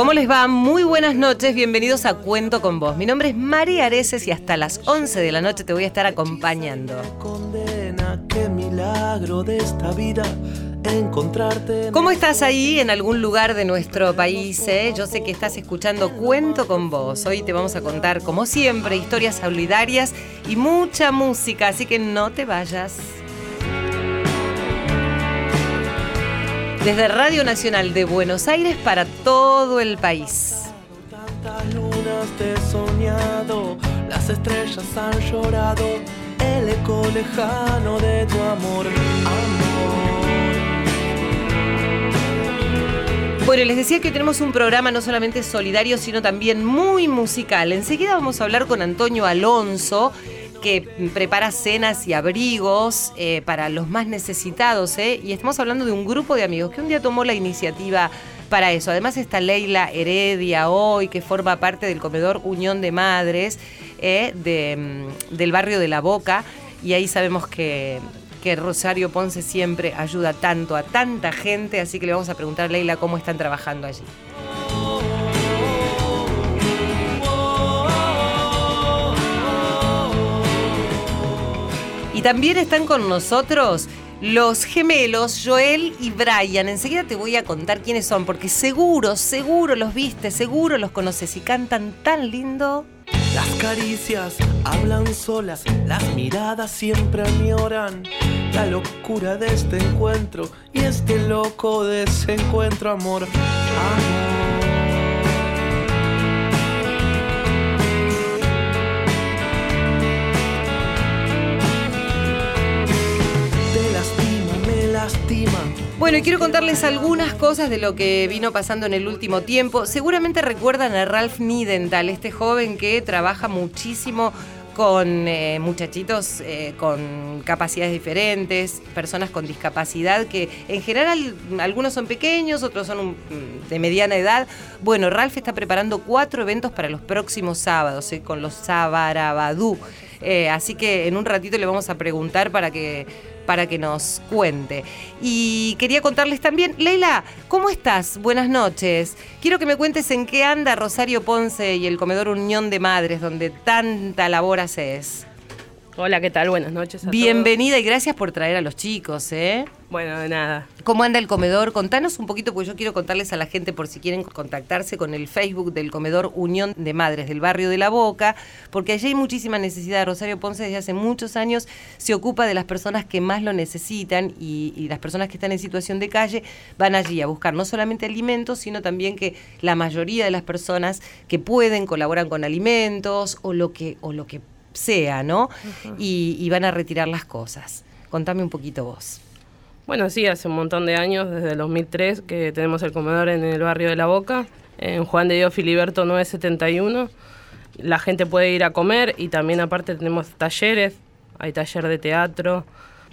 ¿Cómo les va? Muy buenas noches, bienvenidos a Cuento con Vos. Mi nombre es María Areces y hasta las 11 de la noche te voy a estar acompañando. milagro de esta vida encontrarte. ¿Cómo estás ahí en algún lugar de nuestro país? Eh? Yo sé que estás escuchando Cuento con vos. Hoy te vamos a contar, como siempre, historias solidarias y mucha música, así que no te vayas. Desde Radio Nacional de Buenos Aires para todo el país. Tantas lunas te soñado, las estrellas han llorado, el eco lejano de tu amor, amor. Bueno, les decía que tenemos un programa no solamente solidario, sino también muy musical. Enseguida vamos a hablar con Antonio Alonso que prepara cenas y abrigos eh, para los más necesitados, ¿eh? y estamos hablando de un grupo de amigos que un día tomó la iniciativa para eso. Además está Leila Heredia hoy, que forma parte del comedor Unión de Madres ¿eh? mm, del barrio de La Boca, y ahí sabemos que, que Rosario Ponce siempre ayuda tanto a tanta gente, así que le vamos a preguntar a Leila cómo están trabajando allí. Y también están con nosotros los gemelos Joel y Brian. Enseguida te voy a contar quiénes son, porque seguro, seguro los viste, seguro los conoces y cantan tan lindo. Las caricias hablan solas, las miradas siempre añoran la locura de este encuentro y este loco desencuentro, amor, amor. Bueno, y quiero contarles algunas cosas de lo que vino pasando en el último tiempo. Seguramente recuerdan a Ralph Nidental, este joven que trabaja muchísimo con eh, muchachitos eh, con capacidades diferentes, personas con discapacidad, que en general algunos son pequeños, otros son de mediana edad. Bueno, Ralph está preparando cuatro eventos para los próximos sábados, eh, con los Sabarabadú. así que en un ratito le vamos a preguntar para que para que nos cuente. Y quería contarles también, Leila, ¿cómo estás? Buenas noches. Quiero que me cuentes en qué anda Rosario Ponce y el Comedor Unión de Madres, donde tanta labor haces. Hola, ¿qué tal? Buenas noches. A Bienvenida y gracias por traer a los chicos, ¿eh? Bueno, de nada. ¿Cómo anda el comedor? Contanos un poquito, porque yo quiero contarles a la gente por si quieren contactarse con el Facebook del comedor Unión de Madres del barrio de La Boca, porque allí hay muchísima necesidad. Rosario Ponce desde hace muchos años se ocupa de las personas que más lo necesitan y, y las personas que están en situación de calle van allí a buscar no solamente alimentos, sino también que la mayoría de las personas que pueden colaboran con alimentos o lo que, o lo que sea, ¿no? y, van a retirar las cosas. Contame un poquito vos. Bueno, sí, hace un montón de años, desde el 2003, que tenemos el comedor en el barrio de La Boca, en Juan de Dios Filiberto 971. La gente puede ir a comer y también aparte tenemos talleres, hay taller de teatro,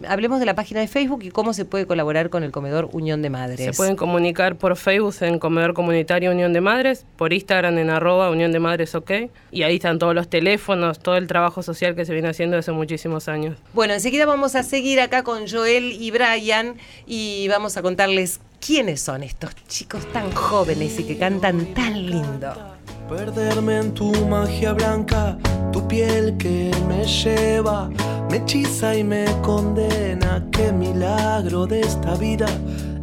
hablemos de la página de Facebook y cómo se puede colaborar con el Comedor Unión de Madres. Se pueden comunicar por Facebook en Comedor Comunitario Unión de Madres, por Instagram en arroba Unión de Madres OK, y ahí están todos los teléfonos, todo el trabajo social que se viene haciendo hace muchísimos años. Bueno, enseguida vamos a seguir acá con Joel y Brian y vamos a contarles quiénes son estos chicos tan jóvenes y que cantan tan lindo. Perderme en tu magia blanca, tu piel que me lleva me hechiza y me condena. Qué milagro de esta vida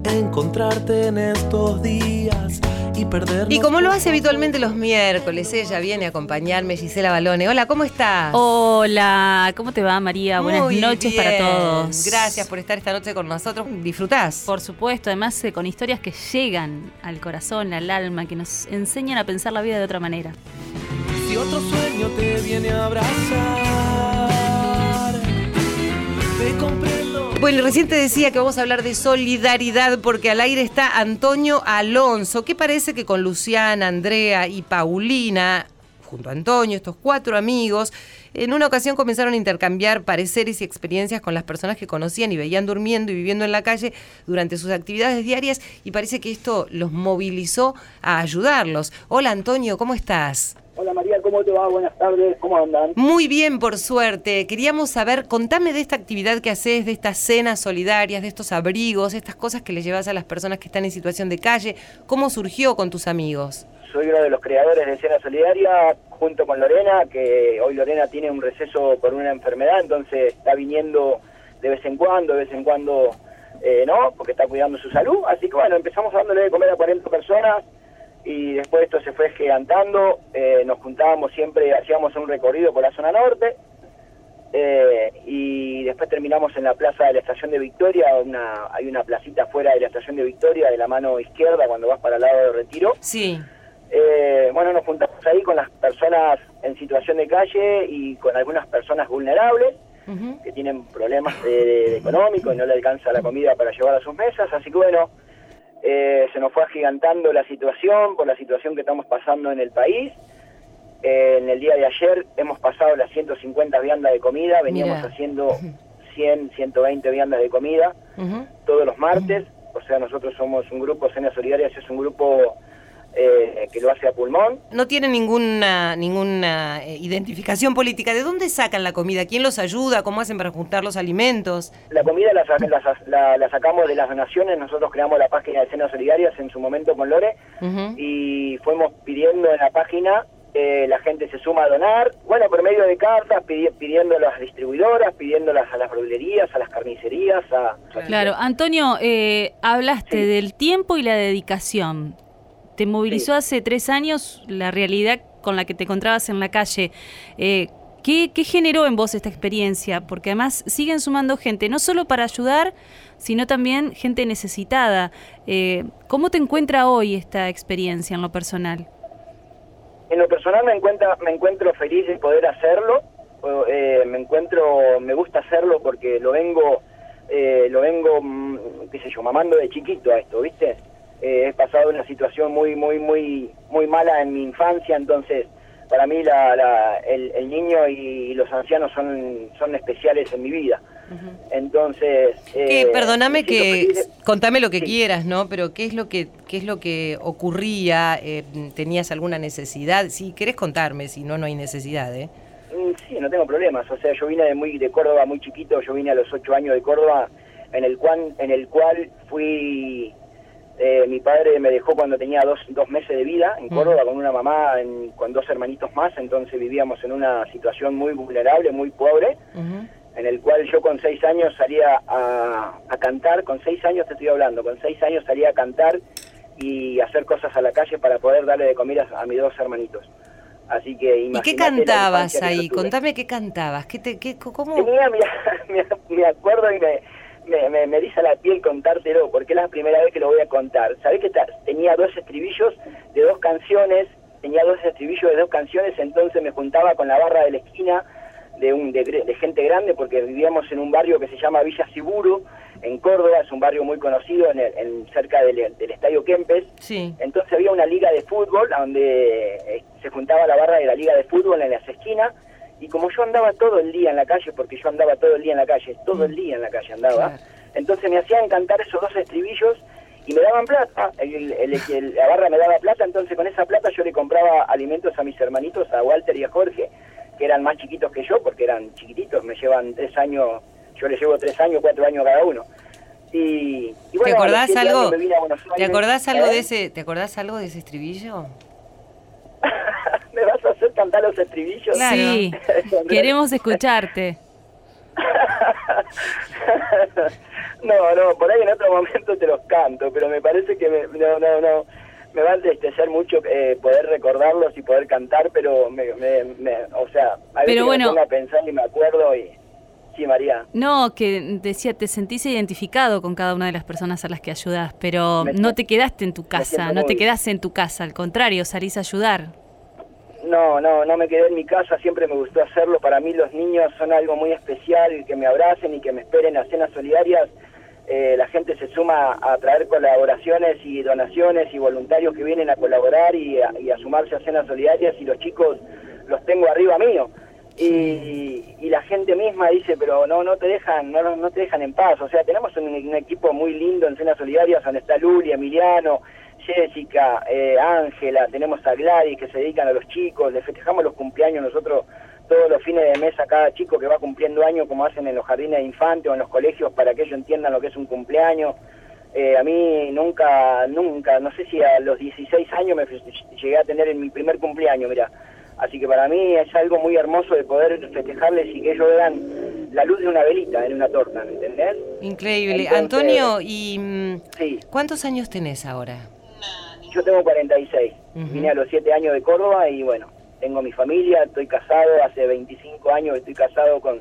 encontrarte en estos días y perder. Y como lo hace habitualmente los miércoles, ella viene a acompañarme, Gisela Balone. Hola, ¿cómo estás? Hola, ¿cómo te va, María? Buenas noches para todos. Gracias por estar esta noche con nosotros. ¿Disfrutás? Por supuesto, además eh, con historias que llegan al corazón, al alma, que nos enseñan a pensar la vida de otra manera. Si otro sueño te viene a abrazar bueno, recién te decía que vamos a hablar de solidaridad porque al aire está Antonio Alonso, que parece que con Luciana, Andrea y Paulina, junto a Antonio, estos cuatro amigos, en una ocasión comenzaron a intercambiar pareceres y experiencias con las personas que conocían y veían durmiendo y viviendo en la calle durante sus actividades diarias y parece que esto los movilizó a ayudarlos. Hola Antonio, ¿cómo estás? Hola María, ¿cómo te va? Buenas tardes, ¿cómo andan? Muy bien, por suerte. Queríamos saber, contame de esta actividad que haces, de estas cenas solidarias, de estos abrigos, estas cosas que le llevas a las personas que están en situación de calle. ¿Cómo surgió con tus amigos? Soy uno de los creadores de Cena Solidaria junto con Lorena, que hoy Lorena tiene un receso por una enfermedad, entonces está viniendo de vez en cuando, de vez en cuando eh, no, porque está cuidando su salud. Así que bueno, empezamos dándole de comer a 40 personas y después esto se fue gigantando, eh, nos juntábamos siempre, hacíamos un recorrido por la zona norte eh, y después terminamos en la plaza de la estación de Victoria, una, hay una placita fuera de la estación de Victoria, de la mano izquierda cuando vas para el lado de Retiro. Sí. Eh, bueno, nos juntamos ahí con las personas en situación de calle y con algunas personas vulnerables que tienen problemas de, económico y no le alcanza la comida para llevar a sus mesas, así que bueno, eh, se nos fue agigantando la situación por la situación que estamos pasando en el país. Eh, en el día de ayer hemos pasado las 150 viandas de comida, veníamos haciendo 100, 120 viandas de comida todos los martes. O sea, nosotros somos un grupo, Cena Solidaria es un grupo eh, que lo hace a pulmón. No tiene ninguna, ninguna eh, identificación política. ¿De dónde sacan la comida? ¿Quién los ayuda? ¿Cómo hacen para juntar los alimentos? La comida la, la, sacamos de las donaciones. Nosotros creamos la página de Cenas Solidarias en su momento con Lore y fuimos pidiendo en la página eh, la gente se suma a donar, bueno, por medio de cartas, pidiendo a las distribuidoras, pidiéndolas a las verdulerías, a las carnicerías. A, claro, Antonio, hablaste del tiempo y la dedicación te movilizó hace tres años la realidad con la que te encontrabas en la calle. Eh, ¿qué, generó en vos esta experiencia? Porque además siguen sumando gente, no solo para ayudar, sino también gente necesitada. Eh, ¿Cómo te encuentra hoy esta experiencia en lo personal? En lo personal me encuentro, me encuentro feliz de poder hacerlo. Eh, me encuentro, me gusta hacerlo porque lo vengo, lo vengo, mm, qué sé yo, mamando de chiquito a esto, ¿viste? Eh, he pasado una situación muy, muy, muy, muy mala en mi infancia, entonces para mí la, el, niño y los ancianos son, son especiales en mi vida. Entonces, eh, perdóname que contame lo que quieras, ¿no? Pero qué es lo que qué es lo que ocurría, eh, tenías alguna necesidad, si querés contarme, si no no hay necesidad, ¿eh? Mm, sí, no tengo problemas. O sea, yo vine de muy de Córdoba muy chiquito, yo vine a los ocho años de Córdoba, en el cual en el cual fui eh, mi padre me dejó cuando tenía dos, dos meses de vida en Córdoba con una mamá con dos hermanitos más, entonces vivíamos en una situación muy vulnerable, muy pobre, en el cual yo con seis años salía a, cantar, con seis años te estoy hablando, con seis años salía a cantar y hacer cosas a la calle para poder darle de comida a, mis dos hermanitos. Así que ¿Y qué cantabas ahí? Contame qué cantabas. ¿Qué te, qué, ¿Cómo? Tenía, me acuerdo y me, me, me, me la piel contártelo, porque es la primera vez que lo voy a contar. Sabés que tenía dos estribillos de dos canciones, tenía dos estribillos de dos canciones, entonces me juntaba con la barra de la esquina de, un, de, gente grande, porque vivíamos en un barrio que se llama Villa Siburu, en Córdoba, es un barrio muy conocido, en, cerca del, Estadio Kempes. Sí. Entonces había una liga de fútbol, donde eh, se juntaba la barra de la liga de fútbol en las esquinas, y como yo andaba todo el día en la calle, porque yo andaba todo el día en la calle, todo el mm. día en la calle andaba, entonces me hacían cantar esos dos estribillos y me daban plata, el, la barra me daba plata, entonces con esa plata yo le compraba alimentos a mis hermanitos, a Walter y a Jorge, que eran más chiquitos que yo, porque eran chiquititos, me llevan tres años, yo les llevo tres años, cuatro años cada uno. Y, bueno, ¿Te acordás algo? ¿Te acordás algo de ¿eh? ese, ¿Te acordás algo de ese estribillo? ¿Me cantar los estribillos? Sí, queremos escucharte. no, no, por ahí en otro momento te los canto, pero me parece que me, no, no, no, me va a entristecer mucho eh, poder recordarlos y poder cantar, pero me, me, o sea, a veces pero bueno, me pongo a pensar y me acuerdo y... Sí, María. No, que decía, te sentís identificado con cada una de las personas a las que ayudas, pero no te quedaste en tu casa, no te quedaste en tu casa, al contrario, salís a ayudar. No, no, no me quedé en mi casa, siempre me gustó hacerlo. Para mí los niños son algo muy especial, que me abracen y que me esperen a cenas solidarias. Eh, la gente se suma a traer colaboraciones y donaciones y voluntarios que vienen a colaborar y a, sumarse a cenas solidarias y los chicos los tengo arriba mío. Y, y, la gente misma dice, pero no, no te dejan, no, no te dejan en paz. O sea, tenemos un, equipo muy lindo en cenas solidarias donde está Luli, Emiliano, Jessica, eh, Ángela, tenemos a Gladys que se dedican a los chicos, le festejamos los cumpleaños nosotros todos los fines de mes a cada chico que va cumpliendo años como hacen en los jardines de infantes o en los colegios para que ellos entiendan lo que es un cumpleaños. Eh, a mí nunca, nunca, no sé si a los 16 años me llegué a tener en mi primer cumpleaños, mira. Así que para mí es algo muy hermoso de poder festejarles y que ellos vean la luz de una velita en una torta, ¿me entendés? Increíble. Antonio, ¿y mm, cuántos años tenés ahora? Yo tengo 46. Vine a los 7 años de Córdoba y bueno, tengo mi familia, estoy casado, hace 25 años estoy casado con,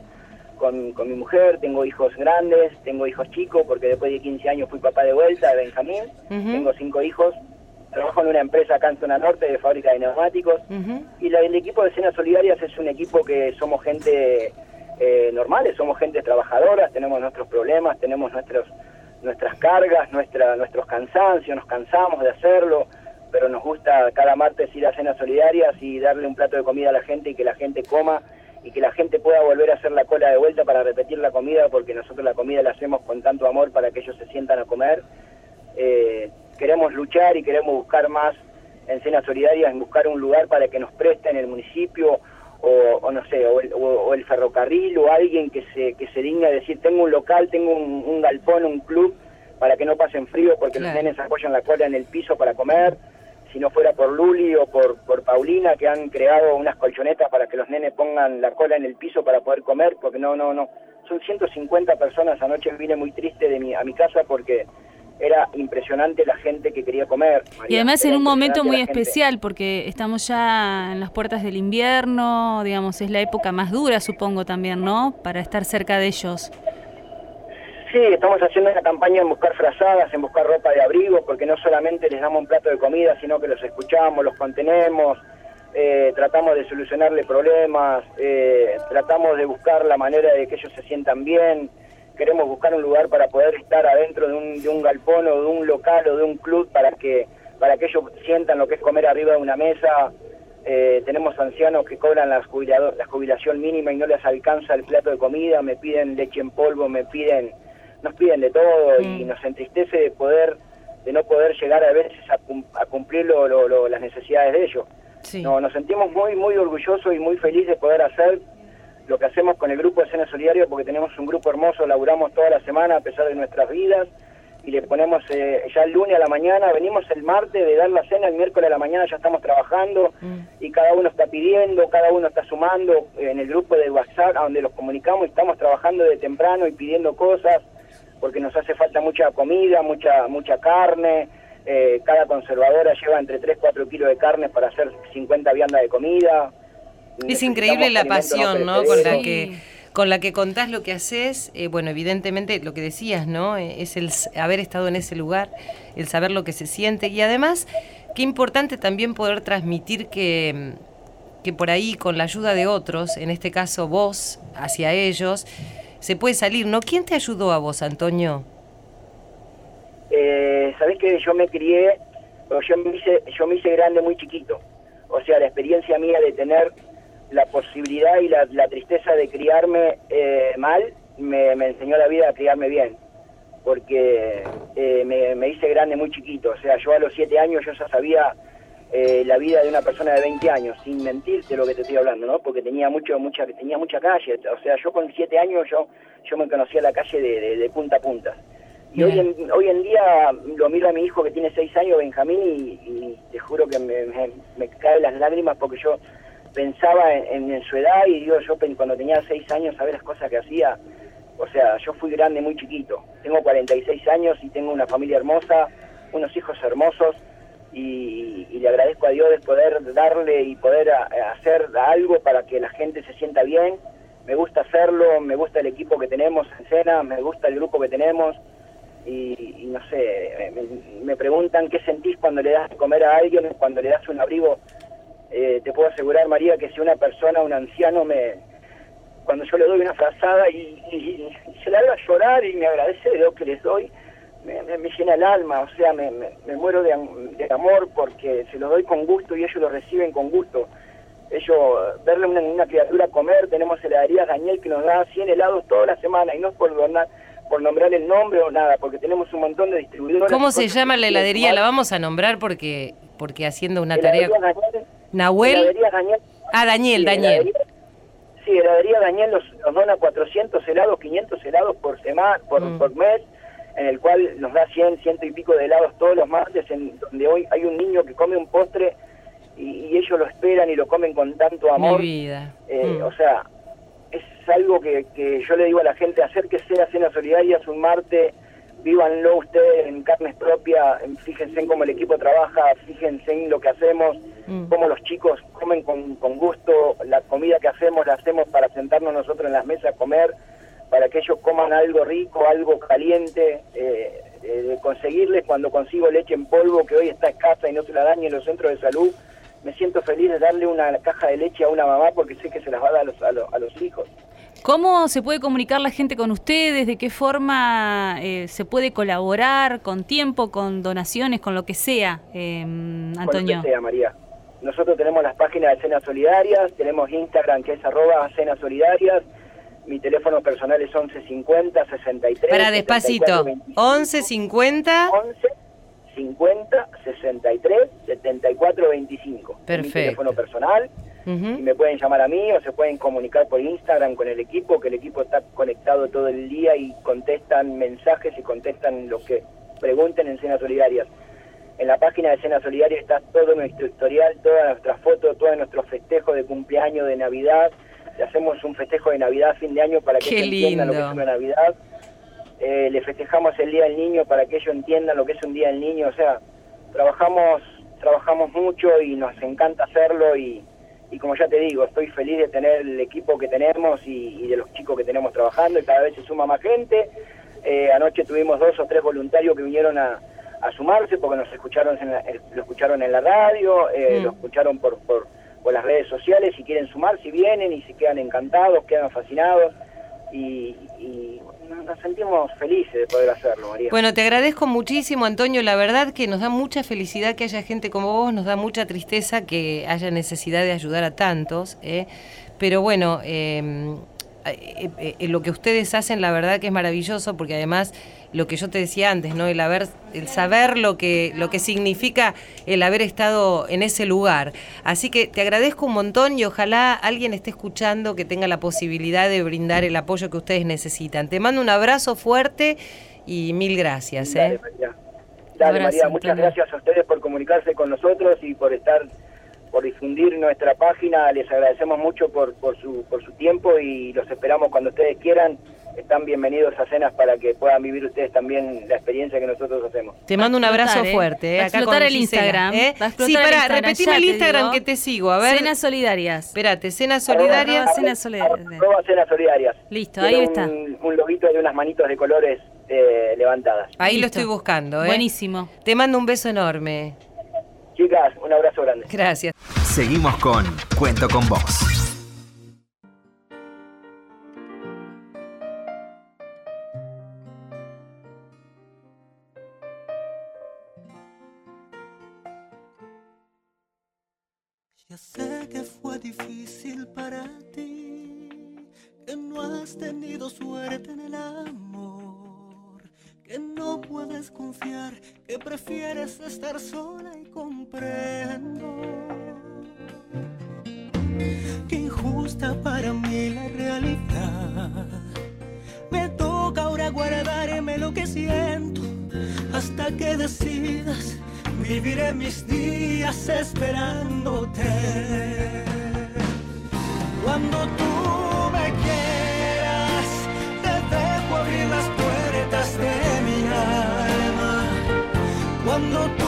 con, mi mujer, tengo hijos grandes, tengo hijos chicos, porque después de 15 años fui papá de vuelta de Benjamín, tengo cinco hijos, trabajo en una empresa acá en Zona Norte de fábrica de neumáticos, y la, el equipo de Escenas Solidarias es un equipo que somos gente eh, normales, somos gente trabajadora, tenemos nuestros problemas, tenemos nuestros nuestras cargas, nuestra, nuestros cansancios, nos cansamos de hacerlo, pero nos gusta cada martes ir a cenas solidarias y darle un plato de comida a la gente y que la gente coma y que la gente pueda volver a hacer la cola de vuelta para repetir la comida, porque nosotros la comida la hacemos con tanto amor para que ellos se sientan a comer. Eh, queremos luchar y queremos buscar más en cenas solidarias, en buscar un lugar para que nos presten el municipio o, no sé, o el, ferrocarril o alguien que se, que se digna decir, tengo un local, tengo un, galpón, un club, para que no pasen frío porque los nenes apoyan la cola en el piso para comer. Si no fuera por Luli o por, por Paulina, que han creado unas colchonetas para que los nenes pongan la cola en el piso para poder comer, porque no, no, no. Son 150 personas, anoche vine muy triste de mi, a mi casa porque era impresionante la gente que quería comer. y además en un momento muy especial, porque estamos ya en las puertas del invierno, digamos, es la época más dura, supongo también, ¿no? Para estar cerca de ellos. Sí, estamos haciendo una campaña en buscar frazadas, en buscar ropa de abrigo, porque no solamente les damos un plato de comida, sino que los escuchamos, los contenemos, eh, tratamos de solucionarle problemas, eh, tratamos de buscar la manera de que ellos se sientan bien, queremos buscar un lugar para poder estar adentro de un, de un galpón o de un local o de un club para que, para que ellos sientan lo que es comer arriba de una mesa. Eh, tenemos ancianos que cobran la, la jubilación mínima y no les alcanza el plato de comida, me piden leche en polvo, me piden nos piden de todo y mm. nos entristece de poder de no poder llegar a veces a, cumplir lo, las necesidades de ellos. No, nos sentimos muy muy orgullosos y muy felices de poder hacer lo que hacemos con el grupo de Cena Solidario porque tenemos un grupo hermoso, laburamos toda la semana a pesar de nuestras vidas y le ponemos eh, ya el lunes a la mañana, venimos el martes de dar la cena, el miércoles a la mañana ya estamos trabajando mm. y cada uno está pidiendo, cada uno está sumando en el grupo de WhatsApp a donde los comunicamos y estamos trabajando de temprano y pidiendo cosas porque nos hace falta mucha comida, mucha mucha carne, eh, cada conservadora lleva entre 3 4 kilos de carne para hacer 50 viandas de comida. Es increíble la pasión, ¿no? Con la que con la que contás lo que haces, eh, bueno, evidentemente lo que decías, ¿no? Eh, es el haber estado en ese lugar, el saber lo que se siente y además qué importante también poder transmitir que, que por ahí con la ayuda de otros, en este caso vos, hacia ellos, se puede salir, ¿no? ¿Quién te ayudó a vos, Antonio? Eh, Sabés que yo me crié, yo me, hice, yo me hice grande muy chiquito. O sea, la experiencia mía de tener la posibilidad y la, tristeza de criarme eh, mal me, enseñó la vida a criarme bien. Porque eh, me, me hice grande muy chiquito. O sea, yo a los siete años yo ya sabía eh, la vida de una persona de 20 años, sin mentirte lo que te estoy hablando, ¿no? Porque tenía mucho, mucha, tenía mucha calle, o sea, yo con 7 años yo, yo me conocía la calle de, punta a punta. Y hoy en, hoy en día lo miro a mi hijo que tiene 6 años, Benjamín, y, te juro que me, me, caen las lágrimas porque yo pensaba en, su edad y digo, yo cuando tenía 6 años, ver las cosas que hacía, o sea, yo fui grande muy chiquito. Tengo 46 años y tengo una familia hermosa, unos hijos hermosos y, le agradezco a Dios de poder darle y poder hacer algo para que la gente se sienta bien. Me gusta hacerlo, me gusta el equipo que tenemos en cena, me gusta el grupo que tenemos y, no sé, me, preguntan qué sentís cuando le das de comer a alguien, cuando le das un abrigo. Eh, te puedo asegurar, María, que si una persona, un anciano, me cuando yo le doy una frazada y, se le haga llorar y me agradece de lo que les doy, me, me, llena el alma, o sea, me, me muero de, amor porque se lo doy con gusto y ellos lo reciben con gusto. Ellos, verle una, una criatura comer, tenemos heladería Daniel que nos da 100 helados toda la semana y no es por donar, por nombrar el nombre o nada, porque tenemos un montón de distribuidores. ¿Cómo se llama la heladería? La vamos a nombrar porque porque haciendo una tarea. Daniel, Nahuel. Daniel. Ah, Daniel, sí, Daniel. Heladería, sí, heladería Daniel nos, dona 400 helados, 500 helados por semana, por, Mm. por mes, en el cual nos da 100, ciento y pico de helados todos los martes, en donde hoy hay un niño que come un postre y, y ellos lo esperan y lo comen con tanto amor. Mi vida. Eh, Mm. O sea, es algo que, que yo le digo a la gente, acérquese a Cena Solidaria, es un martes, vívanlo ustedes en carnes propias, en- fíjense en cómo el equipo trabaja, fíjense en lo que hacemos, Mm. cómo los chicos comen con, con gusto, la comida que hacemos la hacemos para sentarnos nosotros en las mesas a comer, para que ellos coman algo rico, algo caliente, eh, eh, conseguirles cuando consigo leche en polvo, que hoy está escasa y no se la dan ni en los centros de salud, me siento feliz de darle una caja de leche a una mamá porque sé que se las va a dar a los, a los, a los hijos. ¿Cómo se puede comunicar la gente con ustedes? ¿De qué forma eh, se puede colaborar? ¿Con tiempo, con donaciones, con lo que sea, eh, Con lo Antonio? que sea, María. Nosotros tenemos las páginas de Cenas Solidarias, tenemos Instagram que es arroba Cenas Solidarias, mi teléfono personal es 1150 63 Para despacito. 74 25. 11 50 11 50 63 74 25. Es Mi Perfecto. teléfono personal. Y me pueden llamar a mí o se pueden comunicar por Instagram con el equipo, que el equipo está conectado todo el día y contestan mensajes y contestan lo que pregunten en Cenas Solidarias. En la página de Cenas Solidarias está todo nuestro historial, todas nuestras fotos, todos nuestros festejos de cumpleaños, de Navidad. Le hacemos un festejo de Navidad a fin de año para que ellos entiendan lo que es una Navidad. Eh, le festejamos el Día del Niño para que ellos entiendan lo que es un Día del Niño. O sea, trabajamos trabajamos mucho y nos encanta hacerlo y, y como ya te digo, estoy feliz de tener el equipo que tenemos y, y de los chicos que tenemos trabajando y cada vez se suma más gente. Eh, anoche tuvimos dos o tres voluntarios que vinieron a, a sumarse porque nos escucharon en la, eh, lo escucharon en la radio, eh, Mm. lo escucharon por, por, por las redes sociales y quieren sumarse, vienen y se quedan encantados, quedan fascinados y, nos sentimos felices de poder hacerlo, María. Bueno, te agradezco muchísimo, Antonio. La verdad que nos da mucha felicidad que haya gente como vos, nos da mucha tristeza que haya necesidad de ayudar a tantos. ¿eh? Pero bueno, eh, lo que ustedes hacen, la verdad que es maravilloso, porque además lo que yo te decía antes, ¿no? El haber, el saber lo que, lo que significa el haber estado en ese lugar. Así que te agradezco un montón y ojalá alguien esté escuchando que tenga la posibilidad de brindar el apoyo que ustedes necesitan. Te mando un abrazo fuerte y mil gracias. Dale, ¿eh? María. Dale, Abrazo, María, muchas gracias a ustedes por comunicarse con nosotros y por estar, por difundir nuestra página. Les agradecemos mucho por, por, su, por su tiempo y los esperamos cuando ustedes quieran. Están bienvenidos a cenas para que puedan vivir ustedes también la experiencia que nosotros hacemos. Te mando un abrazo explotar, ¿eh? fuerte. ¿eh? Va a Acá explotar con el Gisela, Instagram, ¿eh? va a explotar Sí, el para, Instagram, repetime el Instagram digo. que te sigo. A ver. Cenas solidarias. Espérate, Cenas Solidarias. Arroba Cenas Solidarias. Arroba cenas solidarias. Listo, Tiene ahí un, está. Un loguito de unas manitos de colores eh, levantadas. Ahí lo estoy buscando. ¿eh? Buenísimo. Te mando un beso enorme. Chicas, un abrazo grande. Gracias. Seguimos con Cuento con vos. Ya sé que fue difícil para ti, que no has tenido suerte en el amor, que no puedes confiar, que prefieres estar sola y comprendo. Que injusta para mí la realidad. Me toca ahora guardarme lo que siento hasta que decidas. Viviré mis días esperándote. Cuando tú Cuando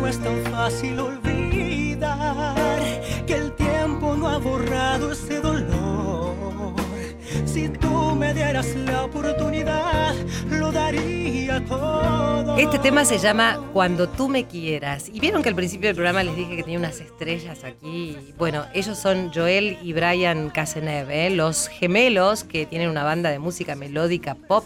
no es tan fácil olvidar que el tiempo no ha borrado ese dolor Si tú me dieras la oportunidad, lo daría todo. Este tema se llama Cuando tú me quieras. Y vieron que al principio del programa les dije que tenía unas estrellas aquí. Bueno, ellos son Joel y Brian Casenev, ¿eh? los gemelos que tienen una banda de música melódica pop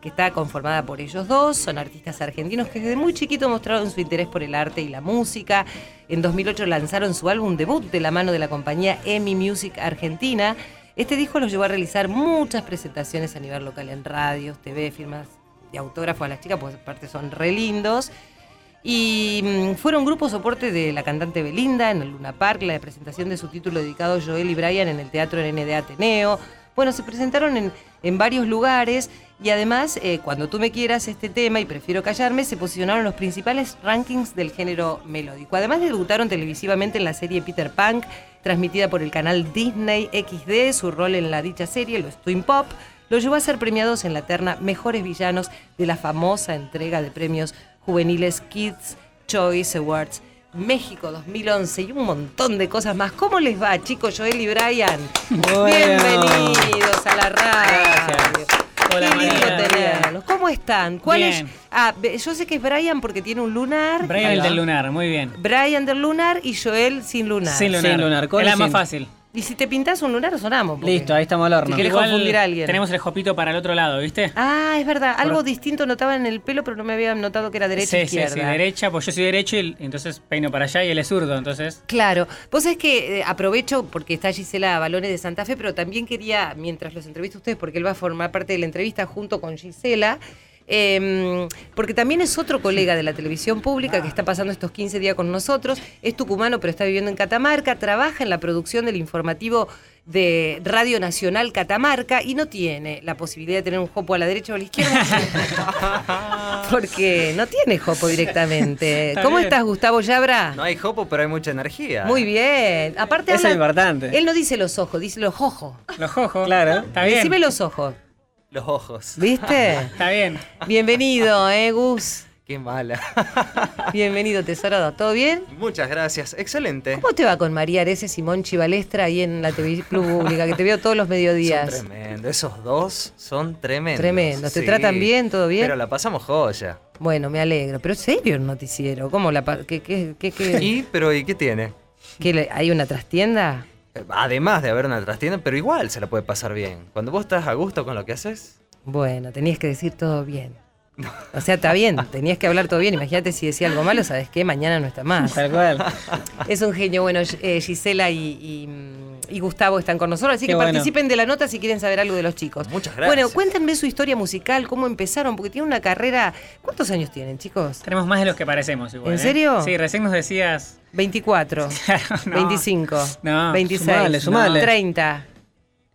que está conformada por ellos dos. Son artistas argentinos que desde muy chiquito mostraron su interés por el arte y la música. En 2008 lanzaron su álbum debut de la mano de la compañía EMI Music Argentina. Este disco los llevó a realizar muchas presentaciones a nivel local en radios, TV, firmas de autógrafo a las chicas, porque aparte son re lindos. Y mm, fueron grupo soporte de la cantante Belinda en el Luna Park, la presentación de su título dedicado Joel y Brian en el Teatro ND Ateneo. Bueno, se presentaron en, en varios lugares y además, eh, cuando tú me quieras este tema y prefiero callarme, se posicionaron los principales rankings del género melódico. Además, debutaron televisivamente en la serie Peter Punk, transmitida por el canal Disney XD. Su rol en la dicha serie, los Twin Pop, los llevó a ser premiados en la terna Mejores Villanos de la famosa entrega de premios juveniles Kids Choice Awards México 2011 y un montón de cosas más. ¿Cómo les va, chicos, Joel y Brian? Bueno. Bienvenidos a la radio. Gracias. Hola, Qué lindo tenerlos. ¿Cómo están? ¿Cuál es? Ah, yo sé que es Brian porque tiene un lunar. Brian el del lunar, muy bien. Brian del lunar y Joel sin lunar. Sin lunar. Sin lunar, Es la más fácil. Y si te pintas un lunar, sonamos. porque- Listo, ahí estamos al horno. Si querés Igual confundir a alguien. Tenemos el jopito para el otro lado, ¿viste? Ah, es verdad. Algo Por- distinto notaba en el pelo, pero no me había notado que era derecha sí, e izquierda. sí, sí, derecha, pues yo soy derecho y entonces peino para allá y él es zurdo, entonces. Claro, vos es que eh, aprovecho porque está Gisela Balones de Santa Fe, pero también quería, mientras los entrevisto a ustedes, porque él va a formar parte de la entrevista junto con Gisela, eh, porque también es otro colega de la televisión pública que está pasando estos 15 días con nosotros, es tucumano pero está viviendo en Catamarca, trabaja en la producción del informativo de Radio Nacional Catamarca y no tiene la posibilidad de tener un jopo a la derecha o a la izquierda. porque no tiene jopo directamente. Está ¿Cómo bien. estás, Gustavo Yabra? No hay jopo, pero hay mucha energía. Muy bien. Aparte Eso es habla- importante. Él no dice los ojos, dice los ojos. Los ojos. Claro. Está bien. Decime los ojos. Los ojos. ¿Viste? Está bien. Bienvenido, eh, Gus. Qué mala. Bienvenido, tesoro. ¿Todo bien? Muchas gracias. Excelente. ¿Cómo te va con María Areces y Monchi Balestra ahí en la TV pública, que te veo todos los mediodías? Son tremendos. Esos dos son tremendos. Tremendos. ¿Te tratan bien? ¿Todo bien? Pero la pasamos joya. Bueno, me alegro. Pero serio el noticiero. ¿Cómo la pa- qué, qué, qué, qué- ¿Y? ¿Pero y qué tiene? ¿Hay una trastienda? Además de haber una trastienda, pero igual se la puede pasar bien. Cuando vos estás a gusto con lo que haces, Bueno, tenías que decir todo bien. O sea, está bien, tenías que hablar todo bien. Imagínate si decía algo malo, ¿sabes qué? Mañana no está más. Tal cual. Es un genio. Bueno, eh, Gisela y, y, mm, y Gustavo están con nosotros, así Qué que bueno. participen de la nota si quieren saber algo de los chicos. Muchas gracias. Bueno, cuéntenme su historia musical, cómo empezaron, porque tienen una carrera. ¿Cuántos años tienen, chicos? Tenemos más de los que parecemos igual. ¿En ¿eh? serio? Sí, recién nos decías. 24, No. 25, No. 26, Sumale, sumale. 30.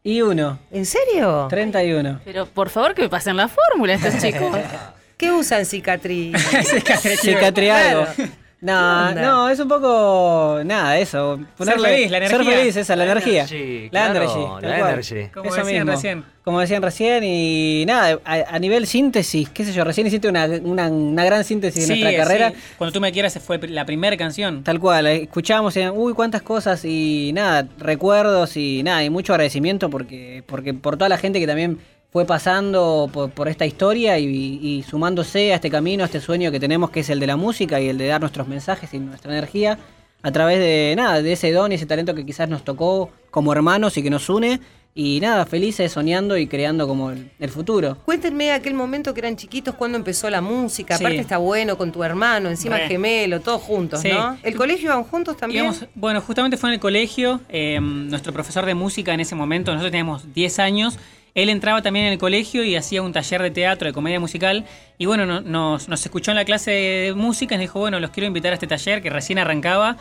Y uno. ¿En serio? 31. Pero por favor que me pasen la fórmula estos chicos. ¿Qué usan cicatriz? Cicatriado. Claro. No, no, es un poco. Nada, eso. Ponerle, feliz, la Ser energía. feliz, esa, la, La energía. energy, la claro, energy. la tal cual. energy. Como Eso decían mismo. recién. Como decían recién, y nada, a, a nivel síntesis, qué sé yo, recién hiciste una, una, una gran síntesis de Sí, nuestra carrera. sí. Cuando tú me quieras fue la primera canción. Tal cual, eh, escuchábamos y decían, uy, cuántas cosas y nada, recuerdos y nada, y mucho agradecimiento porque, porque por toda la gente que también fue pasando por, por esta historia y, y sumándose a este camino, a este sueño que tenemos que es el de la música y el de dar nuestros mensajes y nuestra energía a través de nada, de ese don y ese talento que quizás nos tocó como hermanos y que nos une y nada, felices soñando y creando como el, el futuro. Cuéntenme aquel momento que eran chiquitos, cuando empezó la música. Sí. Aparte está bueno con tu hermano, encima Re. gemelo, todos juntos, Sí. ¿no? ¿El colegio iban juntos también? Íbamos- bueno, justamente fue en el colegio. eh, nuestro profesor de música en ese momento, nosotros teníamos 10 años. Él entraba también en el colegio y hacía un taller de teatro, de comedia musical. Y bueno, no- nos, nos escuchó en la clase de música y nos dijo, bueno, los quiero invitar a este taller que recién arrancaba.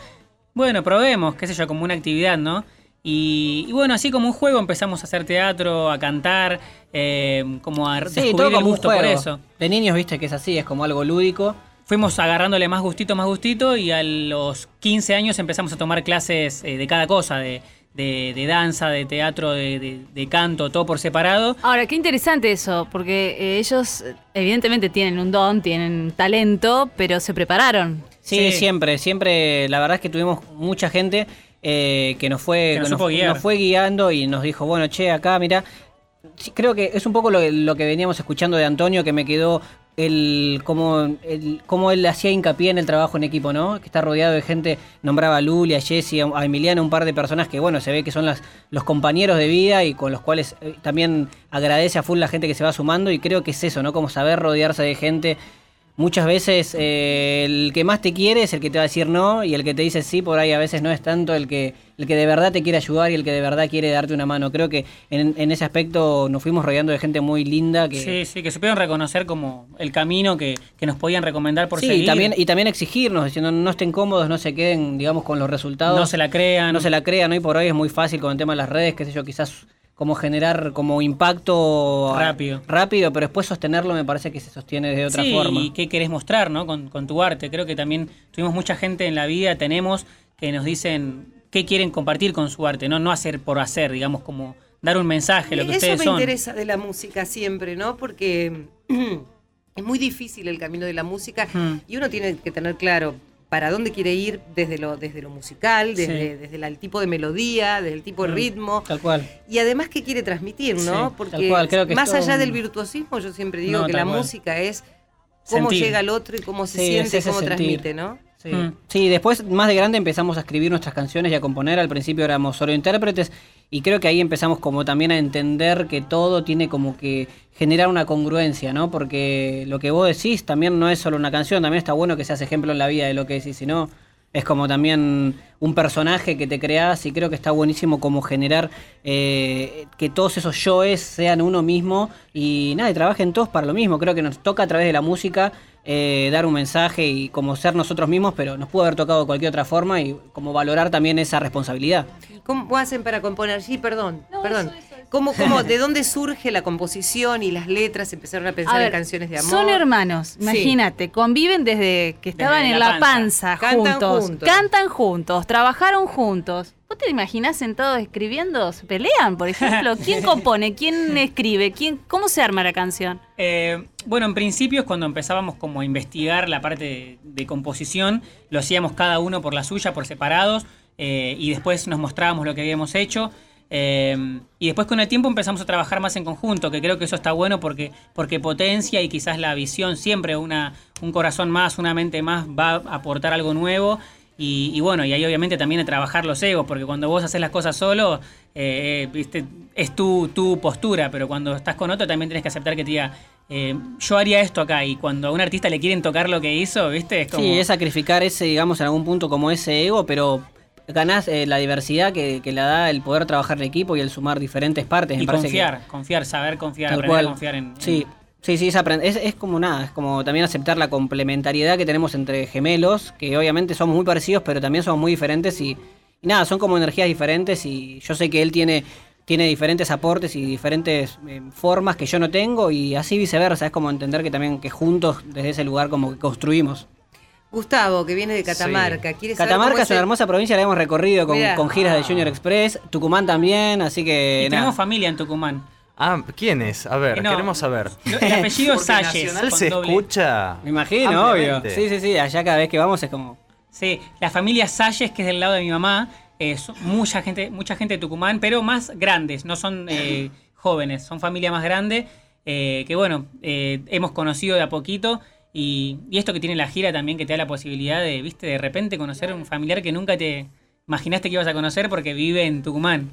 Bueno, probemos, qué sé yo, como una actividad, ¿no? Y, y bueno, así como un juego empezamos a hacer teatro, a cantar, eh, como a Sí, descubrir todo el como un gusto por eso. De niños, viste que es así, es como algo lúdico. Fuimos agarrándole más gustito, más gustito y a los 15 años empezamos a tomar clases eh, de cada cosa, de, de- de danza, de teatro, de, de- de canto, todo por separado. Ahora, qué interesante eso, porque eh, ellos evidentemente tienen un don, tienen talento, pero se prepararon. Sí, Sí. siempre, siempre. La verdad es que tuvimos mucha gente eh, que nos fue Que nos fue guiando y nos dijo, bueno, che, acá, mira, creo que es un poco lo, que- lo que veníamos escuchando de Antonio, que me quedó el cómo, el cómo él hacía hincapié en el trabajo en equipo, ¿no? Que está rodeado de gente, nombraba a Luli, a Jessy, a a Emiliano, un par de personas que, bueno, se ve que son las, los compañeros de vida y con los cuales eh, también agradece a full la gente que se va sumando y creo que es eso, ¿no? Como saber rodearse de gente. Muchas veces eh, el que más te quiere es el que te va a decir no y el que te dice sí por ahí a veces no es tanto el que el que de verdad te quiere ayudar y el que de verdad quiere darte una mano. Creo que en, en ese aspecto nos fuimos rodeando de gente muy linda que Sí, sí, que supieron reconocer como el camino que, que nos podían recomendar por Sí, seguir. y también, y también exigirnos, diciendo no estén cómodos, no se queden, digamos, con los resultados. No se la crean. No se la crean, hoy por hoy es muy fácil con el tema de las redes, qué sé yo, quizás como generar como impacto Rápido. rápido, pero después sostenerlo me parece que se sostiene de otra sí, forma. y qué querés mostrar, ¿no? Con, con tu arte. Creo que también tuvimos mucha gente en la vida, tenemos, que nos dicen qué quieren compartir con su arte, no, no hacer por hacer, digamos, como dar un mensaje, lo que Eso ustedes me son. interesa de la música siempre, ¿no? Porque es muy difícil el camino de la música Mm. y uno tiene que tener claro para dónde quiere ir desde lo, desde lo musical, desde, Sí. desde la- el tipo de melodía, desde el tipo de Mm. ritmo. Tal cual. Y además, ¿qué quiere transmitir, no? Sí, Porque tal cual, creo que es más todo allá del virtuosismo, yo siempre digo No, que la cual. música es cómo Sentir. llega al otro y cómo se Sí, siente, cómo sentir. transmite, ¿no? Sí. Mm. Sí, después más de grande empezamos a escribir nuestras canciones y a componer. Al principio éramos solo intérpretes y creo que ahí empezamos como también a entender que todo tiene como que generar una congruencia, ¿no? Porque lo que vos decís también no es solo una canción, también está bueno que seas ejemplo en la vida de lo que decís, sino es como también un personaje que te creás y creo que está buenísimo como generar eh, que todos esos yoes sean uno mismo y nada, y trabajen todos para lo mismo. Creo que nos toca a través de la música eh, dar un mensaje y como ser nosotros mismos, pero nos pudo haber tocado de cualquier otra forma y como valorar también esa responsabilidad. ¿Cómo hacen para componer? Sí, perdón, perdón. ¿Cómo, cómo, ¿De dónde surge la composición y las letras? Empezaron a pensar A ver, en canciones de amor. Son hermanos, Sí. imagínate, conviven desde que estaban Desde en la panza, Cantan juntos, juntos. cantan juntos, trabajaron juntos. ¿Vos te imaginás sentados escribiendo? ¿Se pelean, por ejemplo? ¿Quién compone? ¿Quién escribe? ¿Quién, ¿Cómo se arma la canción? Eh, bueno, en principio es cuando empezábamos como a investigar la parte de, composición, lo hacíamos cada uno por la suya, por separados, eh, y después nos mostrábamos lo que habíamos hecho. eh, y después con el tiempo empezamos a trabajar más en conjunto, que creo que eso está bueno porque, porque potencia y quizás la visión siempre, una, un corazón más, una mente más va a aportar algo nuevo. Y, y bueno, y ahí obviamente también a trabajar los egos, porque cuando vos haces las cosas solo, eh, viste, es tu, tu postura, pero cuando estás con otro también tienes que aceptar que te diga, eh, yo haría esto acá, y cuando a un artista le quieren tocar lo que hizo, viste, es como... Sí, es sacrificar ese, digamos, en algún punto como ese ego, pero ganás eh, la diversidad que, que le da el poder trabajar en equipo y el sumar diferentes partes. y que- confiar, confiar, saber confiar, Tal aprender cual. a confiar en... en- Sí, sí, sí, es, es, es como nada, es como también aceptar la complementariedad que tenemos entre gemelos, que obviamente somos muy parecidos, pero también somos muy diferentes y, y nada, son como energías diferentes y yo sé que él tiene, tiene diferentes aportes y diferentes eh, formas que yo no tengo y así viceversa, es como entender que también que juntos desde ese lugar como que construimos. Gustavo, que viene de Catamarca. ¿quiere saber Catamarca cómo es una el- hermosa provincia, la hemos recorrido con, con giras de Junior Express, Tucumán también, así que Y nada. tenemos familia en Tucumán. Ah, ¿quién es? A ver, Eh, no. queremos saber. El apellido Salles. Nacional se doble- escucha. Me imagino, obvio. Sí, sí, sí, allá cada vez que vamos es como... Sí, la familia Salles, que es del lado de mi mamá, eh, son mucha gente, mucha gente de Tucumán, pero más grandes, no son eh, jóvenes, son familia más grande, eh, que bueno, eh, hemos conocido de a poquito. Y, y esto que tiene la gira también que te da la posibilidad de, viste, de repente conocer a un familiar que nunca te imaginaste que ibas a conocer porque vive en Tucumán.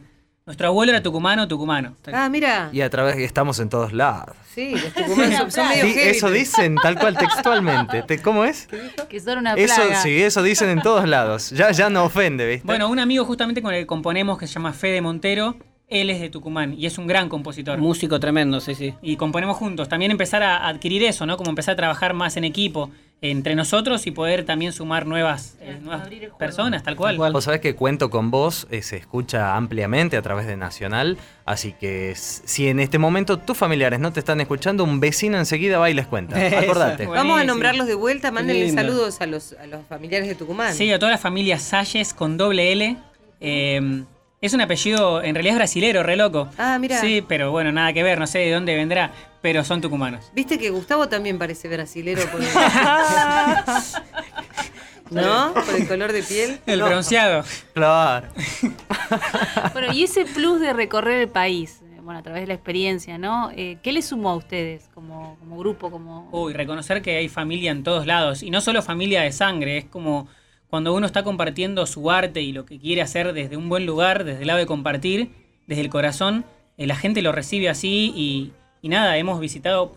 Nuestro abuelo era tucumano, tucumano. Ah, mira. Y a través que estamos en todos lados. Sí, los tucumanos son, son medio Sí, eso dicen tal cual textualmente. Te- ¿Cómo es? Que son una Eso plaga. sí, eso dicen en todos lados. Ya, ya no ofende, ¿viste? Bueno, un amigo justamente con el que componemos que se llama Fede Montero, él es de Tucumán y es un gran compositor. Músico tremendo, sí, sí. y componemos juntos. También empezar a adquirir eso, ¿no? Como empezar a trabajar más en equipo entre nosotros y poder también sumar nuevas, eh, nuevas personas, tal cual. Vos sabés que Cuento con Vos eh, se escucha ampliamente a través de Nacional, así que si en este momento tus familiares no te están escuchando, un vecino enseguida va y les cuenta. Acordate. Vamos a nombrarlos de vuelta, mándenle lindo. saludos a los, a los familiares de Tucumán. Sí, a toda la familia Salles con doble L. Eh, es un apellido, en realidad es brasilero, re loco. Ah, mira. Sí, pero bueno, nada que ver, no sé de dónde vendrá, pero son tucumanos. Viste que Gustavo también parece brasilero por el... ¿No? Por el color de piel. El No. bronceado. Claro. Bueno, y ese plus de recorrer el país, bueno, a través de la experiencia, ¿no? Eh, ¿Qué les sumó a ustedes como, como grupo, como... Uy, reconocer que hay familia en todos lados. Y no solo familia de sangre, es como cuando uno está compartiendo su arte y lo que quiere hacer desde un buen lugar, desde el lado de compartir, desde el corazón, eh, la gente lo recibe así y, nada, hemos visitado